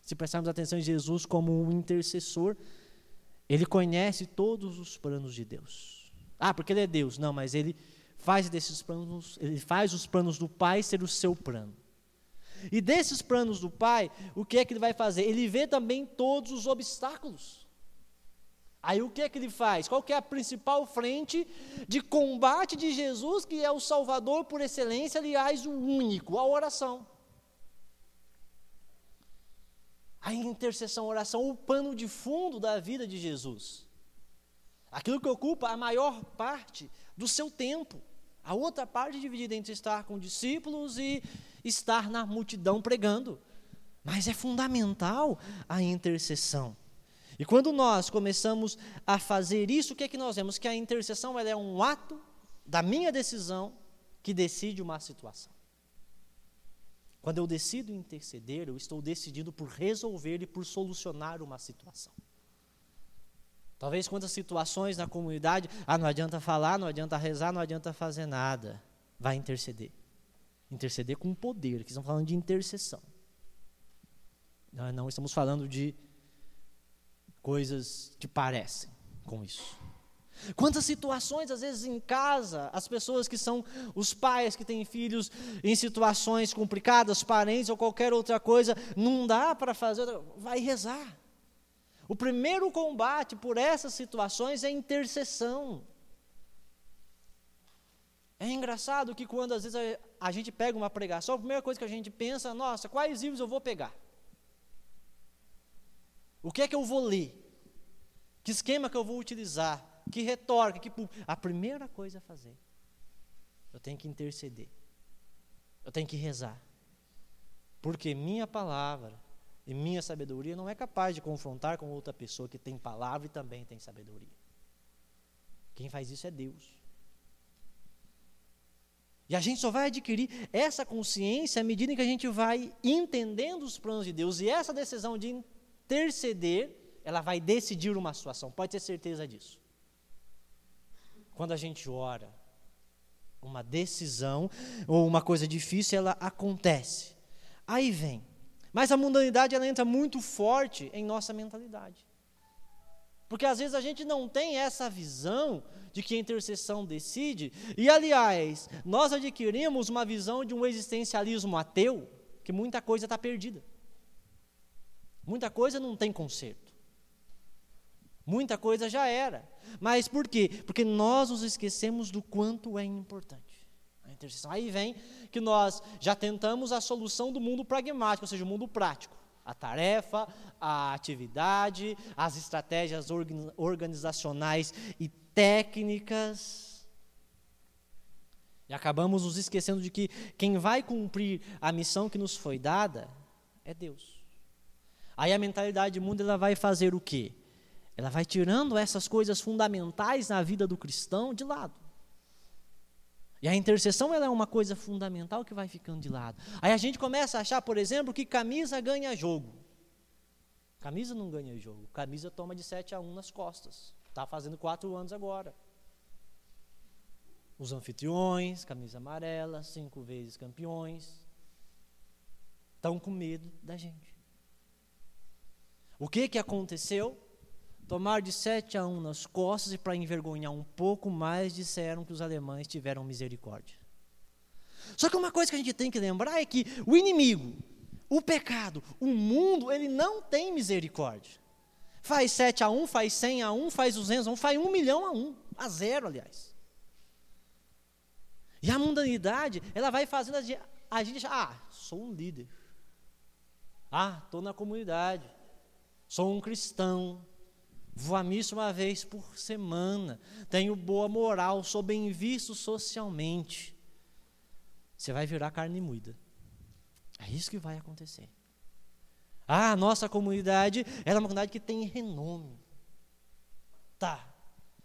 Se prestarmos atenção em Jesus como um intercessor, ele conhece todos os planos de Deus. Ah, porque ele é Deus. Não, mas ele faz desses planos, ele faz os planos do Pai ser o seu plano. E desses planos do Pai, o que é que ele vai fazer? Ele vê também todos os obstáculos. Aí o que é que ele faz? Qual que é a principal frente de combate de Jesus, que é o Salvador por excelência, aliás, o único, a oração. A intercessão, a oração, o pano de fundo da vida de Jesus. Aquilo que ocupa a maior parte do seu tempo. A outra parte dividida entre estar com discípulos e estar na multidão pregando. Mas é fundamental a intercessão. E quando nós começamos a fazer isso, o que é que nós vemos? Que a intercessão é um ato da minha decisão que decide uma situação. Quando eu decido interceder, eu estou decidido por resolver e por solucionar uma situação. Talvez quantas situações na comunidade, ah, não adianta falar, não adianta rezar, não adianta fazer nada. Vai interceder. Interceder com poder, que estamos falando de intercessão. Não, não estamos falando de coisas que parecem com isso. Quantas situações, às vezes em casa, as pessoas que são os pais que têm filhos em situações complicadas, parentes ou qualquer outra coisa, não dá para fazer, vai rezar. O primeiro combate por essas situações é intercessão. É engraçado que quando às vezes a, gente pega uma pregação, a primeira coisa que a gente pensa, nossa, quais livros eu vou pegar? O que é que eu vou ler? Que esquema que eu vou utilizar? Que retórica? Que a primeira coisa a fazer, eu tenho que interceder. Eu tenho que rezar. Porque minha palavra e minha sabedoria não é capaz de confrontar com outra pessoa que tem palavra e também tem sabedoria. Quem faz isso é Deus. E a gente só vai adquirir essa consciência à medida que a gente vai entendendo os planos de Deus. E essa decisão de interceder, ela vai decidir uma situação, pode ter certeza disso. Quando a gente ora, uma decisão ou uma coisa difícil, ela acontece. Aí vem. Mas a mundanidade ela entra muito forte em nossa mentalidade. Porque às vezes a gente não tem essa visão de que a intercessão decide. E, aliás, nós adquirimos uma visão de um existencialismo ateu, que muita coisa está perdida. Muita coisa não tem conserto. Muita coisa já era. Mas por quê? Porque nós nos esquecemos do quanto é importante Aí vem que nós já tentamos a solução do mundo pragmático, ou seja, o mundo prático a tarefa, a atividade, as estratégias organizacionais e técnicas. E acabamos nos esquecendo de que quem vai cumprir a missão que nos foi dada é Deus. Aí a mentalidade do mundo ela vai fazer o quê? Ela vai tirando essas coisas fundamentais na vida do cristão de lado. E a intercessão ela é uma coisa fundamental que vai ficando de lado. Aí a gente começa a achar, por exemplo, que camisa ganha jogo. Camisa não ganha jogo. Camisa toma de 7 a 1 nas costas. Está fazendo quatro anos agora. Os anfitriões, camisa amarela, cinco vezes campeões, estão com medo da gente. O que, que aconteceu? Tomar de 7 a 1 nas costas e, para envergonhar um pouco mais, disseram que os alemães tiveram misericórdia. Só que uma coisa que a gente tem que lembrar é que o inimigo, o pecado, o mundo, ele não tem misericórdia. Faz 7 a 1, faz 100 a 1, faz 200 a 1, faz 1 milhão a 1, a zero, aliás. E a mundanidade, ela vai fazendo a gente achar, ah, sou um líder. Ah, estou na comunidade. Sou um cristão. Vou à missa uma vez por semana. Tenho boa moral, sou bem visto socialmente. Você vai virar carne moída. É isso que vai acontecer. Ah, nossa comunidade é uma comunidade que tem renome. Tá.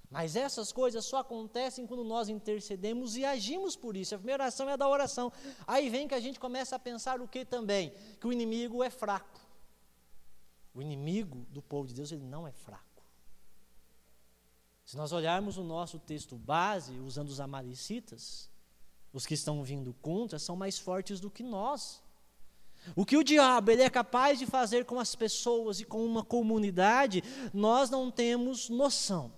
Mas essas coisas só acontecem quando nós intercedemos e agimos por isso. A primeira oração é a da oração. Aí vem que a gente começa a pensar o que também? Que o inimigo é fraco. O inimigo do povo de Deus, ele não é fraco. Se nós olharmos o nosso texto base, usando os amalecitas, os que estão vindo contra são mais fortes do que nós. O que o diabo ele é capaz de fazer com as pessoas e com uma comunidade, nós não temos noção.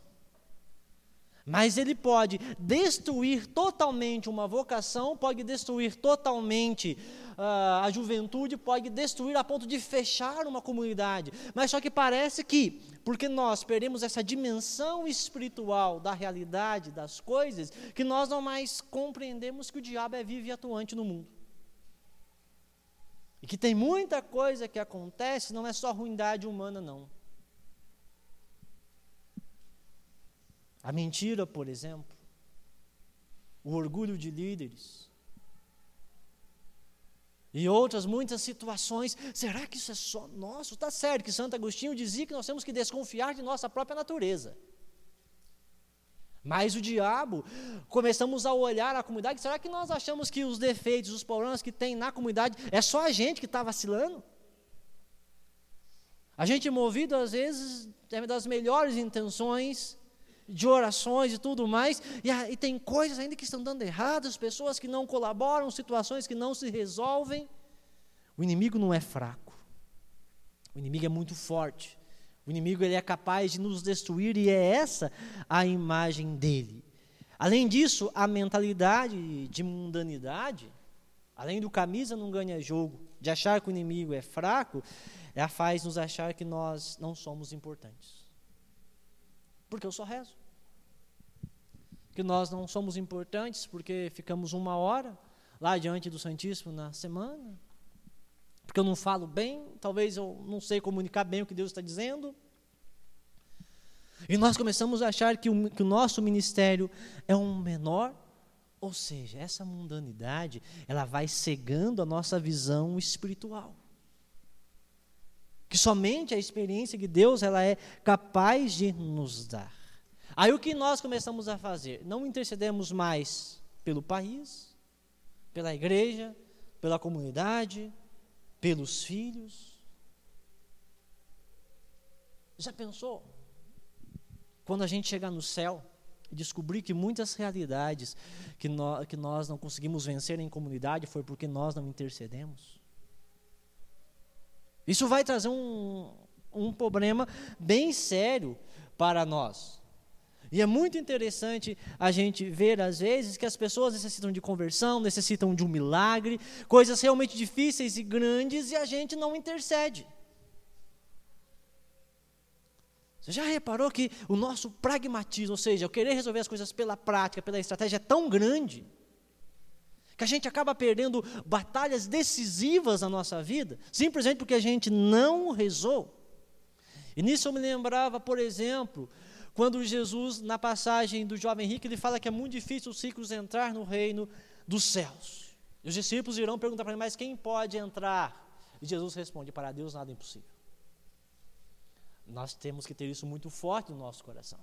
Mas ele pode destruir totalmente uma vocação, pode destruir totalmente uh, a juventude, pode destruir a ponto de fechar uma comunidade. Mas só que parece que, porque nós perdemos essa dimensão espiritual da realidade das coisas, que nós não mais compreendemos que o diabo é vivo e atuante no mundo. E que tem muita coisa que acontece, não é só ruindade humana, não. A mentira, por exemplo, o orgulho de líderes, e outras muitas situações. Será que isso é só nosso? Está certo que Santo Agostinho dizia que nós temos que desconfiar de nossa própria natureza. Mas o diabo, começamos a olhar a comunidade, será que nós achamos que os defeitos, os problemas que tem na comunidade, é só a gente que está vacilando? A gente movido, às vezes, das melhores intenções, de orações e tudo mais, e, e tem coisas ainda que estão dando erradas, pessoas que não colaboram, situações que não se resolvem. O inimigo não é fraco, o inimigo é muito forte. O inimigo ele é capaz de nos destruir e é essa a imagem dele. Além disso, a mentalidade de mundanidade, além do camisa não ganha jogo, de achar que o inimigo é fraco, ela faz nos achar que nós não somos importantes. Porque eu só rezo. Que nós não somos importantes porque ficamos uma hora lá diante do Santíssimo na semana. Porque eu não falo bem, talvez eu não sei comunicar bem o que Deus está dizendo. E nós começamos a achar que o, que o nosso ministério é um menor, ou seja, essa mundanidade, ela vai cegando a nossa visão espiritual que somente a experiência de Deus ela é capaz de nos dar. Aí o que nós começamos a fazer? Não intercedemos mais pelo país, pela igreja, pela comunidade, pelos filhos. Já pensou? Quando a gente chegar no céu e descobrir que muitas realidades que nós, que nós não conseguimos vencer em comunidade foi porque nós não intercedemos? Isso vai trazer um, um problema bem sério para nós. E é muito interessante a gente ver, às vezes, que as pessoas necessitam de conversão, necessitam de um milagre, coisas realmente difíceis e grandes, e a gente não intercede. Você já reparou que o nosso pragmatismo, ou seja, o querer resolver as coisas pela prática, pela estratégia, é tão grande, que a gente acaba perdendo batalhas decisivas na nossa vida, simplesmente porque a gente não rezou. E nisso eu me lembrava, por exemplo, quando Jesus, na passagem do jovem rico, ele fala que é muito difícil os ricos entrar no reino dos céus. E os discípulos irão perguntar para ele, mas quem pode entrar? E Jesus responde: para Deus nada é impossível. Nós temos que ter isso muito forte no nosso coração.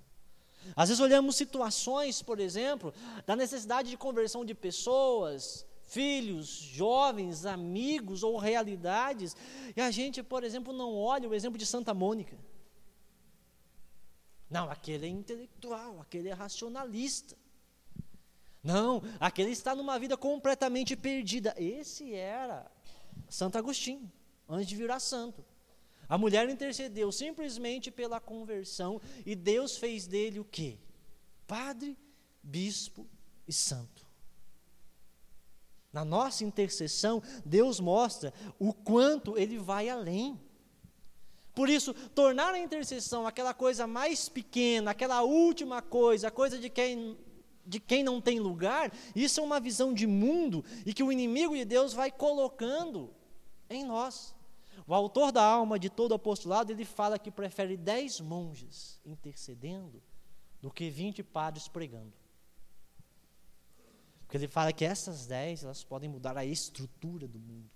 Às vezes olhamos situações, por exemplo, da necessidade de conversão de pessoas, filhos, jovens, amigos ou realidades, e a gente, por exemplo, não olha o exemplo de Santa Mônica. Não, aquele é intelectual, aquele é racionalista. Não, aquele está numa vida completamente perdida. Esse era Santo Agostinho, antes de virar santo. A mulher intercedeu simplesmente pela conversão e Deus fez dele o quê? Padre, bispo e santo. Na nossa intercessão, Deus mostra o quanto ele vai além. Por isso, tornar a intercessão aquela coisa mais pequena, aquela última coisa, a coisa de quem, de quem não tem lugar, isso é uma visão de mundo e que o inimigo de Deus vai colocando em nós. O autor da alma de todo apostolado, ele fala que prefere dez monges intercedendo do que vinte padres pregando. Porque ele fala que essas dez, elas podem mudar a estrutura do mundo.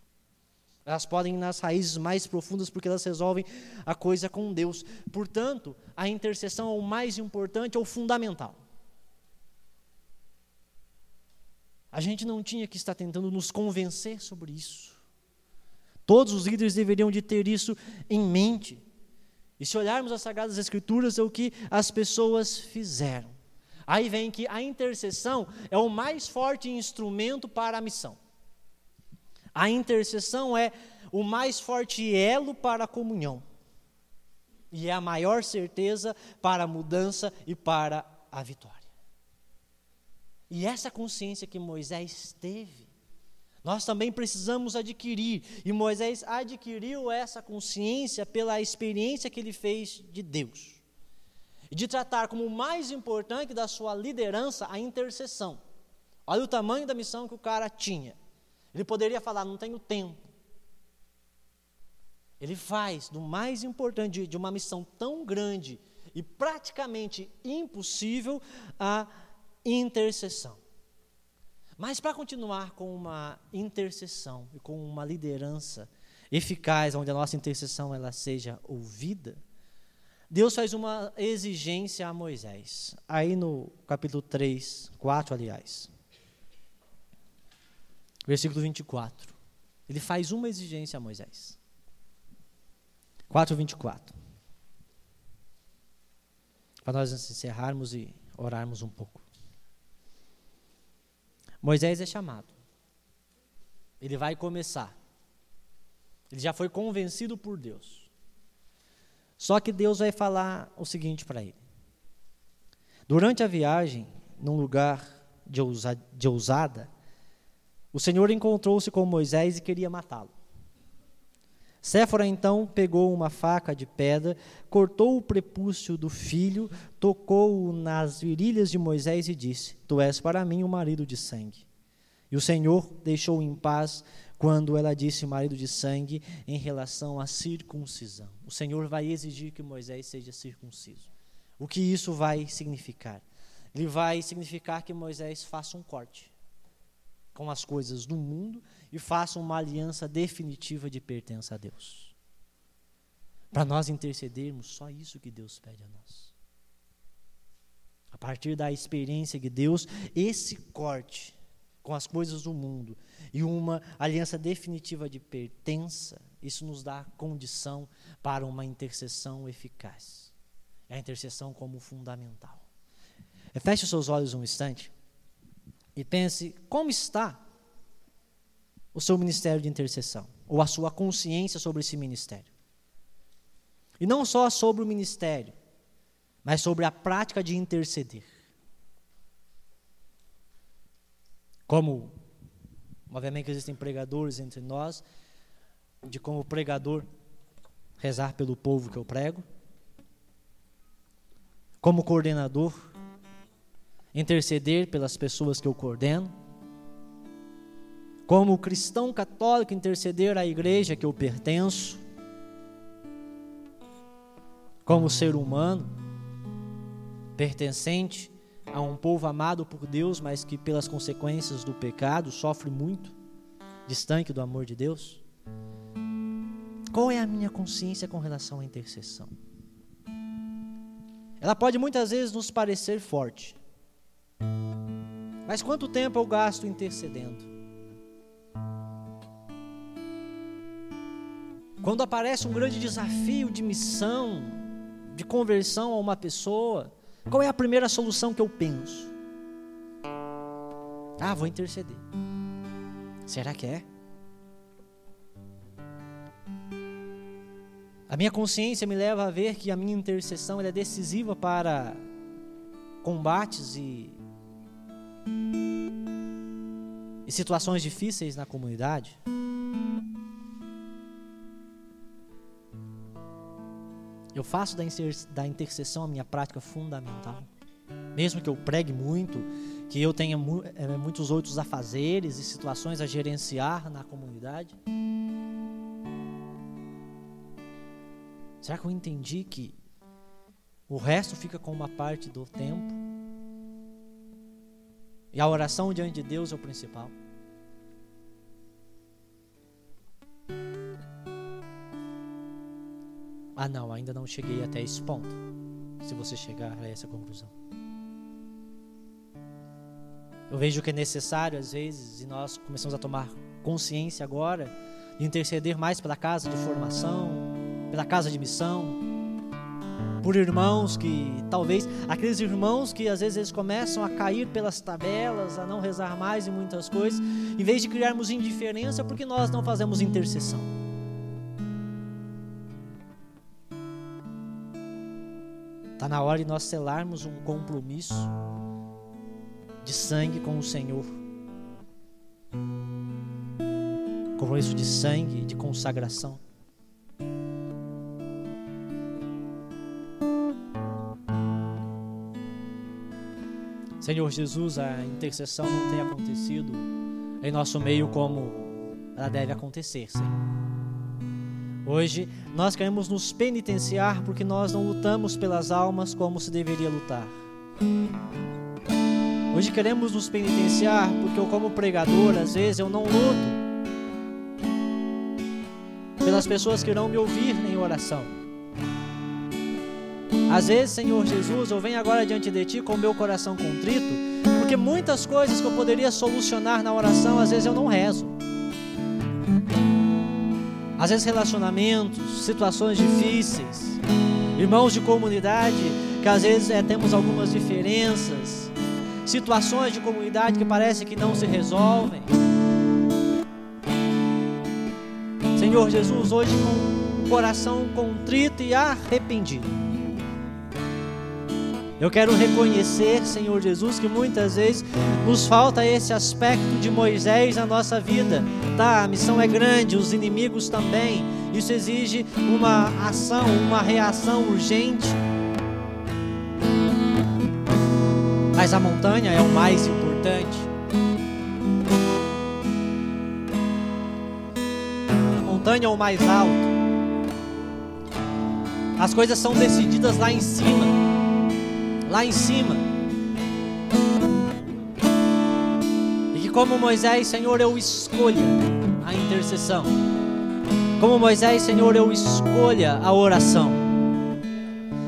Elas podem ir nas raízes mais profundas porque elas resolvem a coisa com Deus. Portanto, a intercessão é o mais importante, é o fundamental. A gente não tinha que estar tentando nos convencer sobre isso. Todos os líderes deveriam de ter isso em mente. E se olharmos as Sagradas Escrituras, é o que as pessoas fizeram. Aí vem que a intercessão é o mais forte instrumento para a missão. A intercessão é o mais forte elo para a comunhão. E é a maior certeza para a mudança e para a vitória. E essa consciência que Moisés teve, nós também precisamos adquirir. E Moisés adquiriu essa consciência pela experiência que ele fez de Deus. E de tratar como mais importante da sua liderança a intercessão. Olha o tamanho da missão que o cara tinha. Ele poderia falar: não tenho tempo. Ele faz do mais importante de uma missão tão grande e praticamente impossível a intercessão. Mas para continuar com uma intercessão e com uma liderança eficaz, onde a nossa intercessão ela seja ouvida, Deus faz uma exigência a Moisés. Aí no capítulo 3, 4, aliás versículo 24. Ele faz uma exigência a Moisés. 4, 24. Para nós encerrarmos e orarmos um pouco. Moisés é chamado. Ele vai começar. Ele já foi convencido por Deus. Só que Deus vai falar o seguinte para ele. Durante a viagem, num lugar de, ousada, o Senhor encontrou-se com Moisés e queria matá-lo. Séfora então pegou uma faca de pedra, cortou o prepúcio do filho, tocou-o nas virilhas de Moisés e disse: Tu és para mim um marido de sangue. E o Senhor deixou em paz quando ela disse marido de sangue em relação à circuncisão. O Senhor vai exigir que Moisés seja circunciso. O que isso vai significar? Ele vai significar que Moisés faça um corte com as coisas do mundo e façam uma aliança definitiva de pertença a Deus. Para nós intercedermos, só isso que Deus pede a nós. A partir da experiência de Deus, esse corte com as coisas do mundo e uma aliança definitiva de pertença, isso nos dá condição para uma intercessão eficaz. É a intercessão como fundamental. Feche os seus olhos um instante e pense como está o seu ministério de intercessão, ou a sua consciência sobre esse ministério. E não só sobre o ministério, mas sobre a prática de interceder. Como, obviamente, existem pregadores entre nós, de como pregador rezar pelo povo que eu prego, como coordenador interceder pelas pessoas que eu coordeno, como cristão católico interceder à igreja que eu pertenço, como ser humano pertencente a um povo amado por Deus, mas que pelas consequências do pecado sofre muito, distante do amor de Deus. Qual é a minha consciência com relação à intercessão? Ela pode muitas vezes nos parecer forte, mas quanto tempo eu gasto intercedendo? Quando aparece um grande desafio de missão, de conversão a uma pessoa, qual é a primeira solução que eu penso? Ah, vou interceder. Será que é? A minha consciência me leva a ver que a minha intercessão é decisiva para combates e, e situações difíceis na comunidade. Eu faço da intercessão a minha prática fundamental. Mesmo que eu pregue muito, que eu tenha é, muitos outros afazeres e situações a gerenciar na comunidade. Será que eu entendi que o resto fica com uma parte do tempo? E a oração diante de Deus é o principal. Ah, não, ainda não cheguei até esse ponto. Se você chegar a essa conclusão. Eu vejo que é necessário, às vezes, e nós começamos a tomar consciência agora, de interceder mais pela casa de formação, pela casa de missão, por irmãos que talvez, aqueles irmãos que às vezes eles começam a cair pelas tabelas, a não rezar mais em muitas coisas, em vez de criarmos indiferença, porque nós não fazemos intercessão. Está na hora de nós selarmos um compromisso de sangue com o Senhor. Compromisso de sangue, de consagração. Senhor Jesus, a intercessão não tem acontecido em nosso meio como ela deve acontecer, Senhor. Hoje nós queremos nos penitenciar porque nós não lutamos pelas almas como se deveria lutar. Hoje queremos nos penitenciar porque eu, como pregador, às vezes eu não luto pelas pessoas que irão me ouvir em oração. Às vezes, Senhor Jesus, eu venho agora diante de Ti com o meu coração contrito, porque muitas coisas que eu poderia solucionar na oração, às vezes eu não rezo. Às vezes, relacionamentos, situações difíceis, irmãos de comunidade, que às vezes é, temos algumas diferenças, situações de comunidade que parece que não se resolvem. Senhor Jesus, hoje com o coração contrito e arrependido. Eu quero reconhecer, Senhor Jesus, que muitas vezes nos falta esse aspecto de Moisés na nossa vida. Tá, a missão é grande, os inimigos também. Isso exige uma ação, uma reação urgente. Mas a montanha é o mais importante. A montanha é o mais alto. As coisas são decididas lá em cima lá em cima. E que como Moisés, Senhor, eu escolha a intercessão. Como Moisés, Senhor, eu escolha a oração.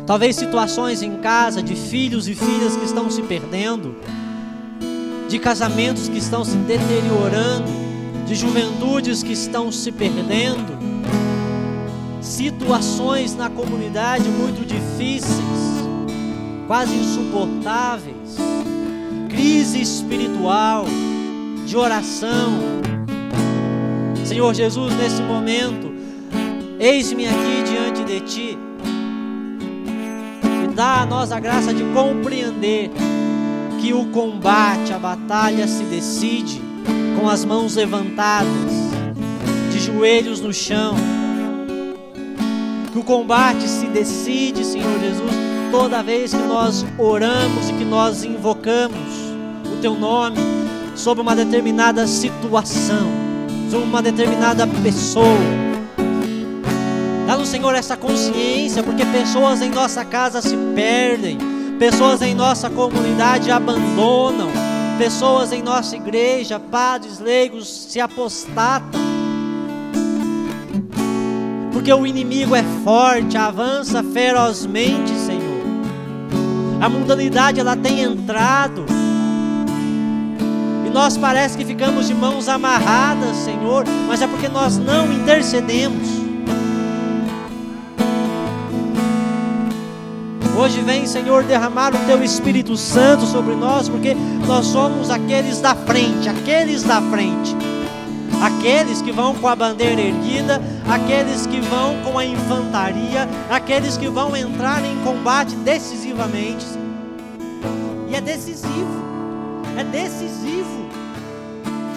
Talvez situações em casa de filhos e filhas que estão se perdendo, de casamentos que estão se deteriorando, de juventudes que estão se perdendo, situações na comunidade muito difíceis quase insuportáveis, crise espiritual, de oração. Senhor Jesus, nesse momento, eis-me aqui diante de Ti e dá a nós a graça de compreender que o combate, a batalha se decide com as mãos levantadas, de joelhos no chão. Que o combate se decide, Senhor Jesus, toda vez que nós oramos e que nós invocamos o Teu nome sobre uma determinada situação, sobre uma determinada pessoa. Dá no Senhor essa consciência, porque pessoas em nossa casa se perdem, pessoas em nossa comunidade abandonam, pessoas em nossa igreja, padres leigos se apostatam. Porque o inimigo é forte, avança ferozmente. A mundanidade ela tem entrado. E nós parece que ficamos de mãos amarradas, Senhor, mas é porque nós não intercedemos. Hoje vem, Senhor, derramar o teu Espírito Santo sobre nós, porque nós somos aqueles da frente, aqueles da frente. Aqueles que vão com a bandeira erguida, aqueles que vão com a infantaria, aqueles que vão entrar em combate decisivamente. E é decisivo, é decisivo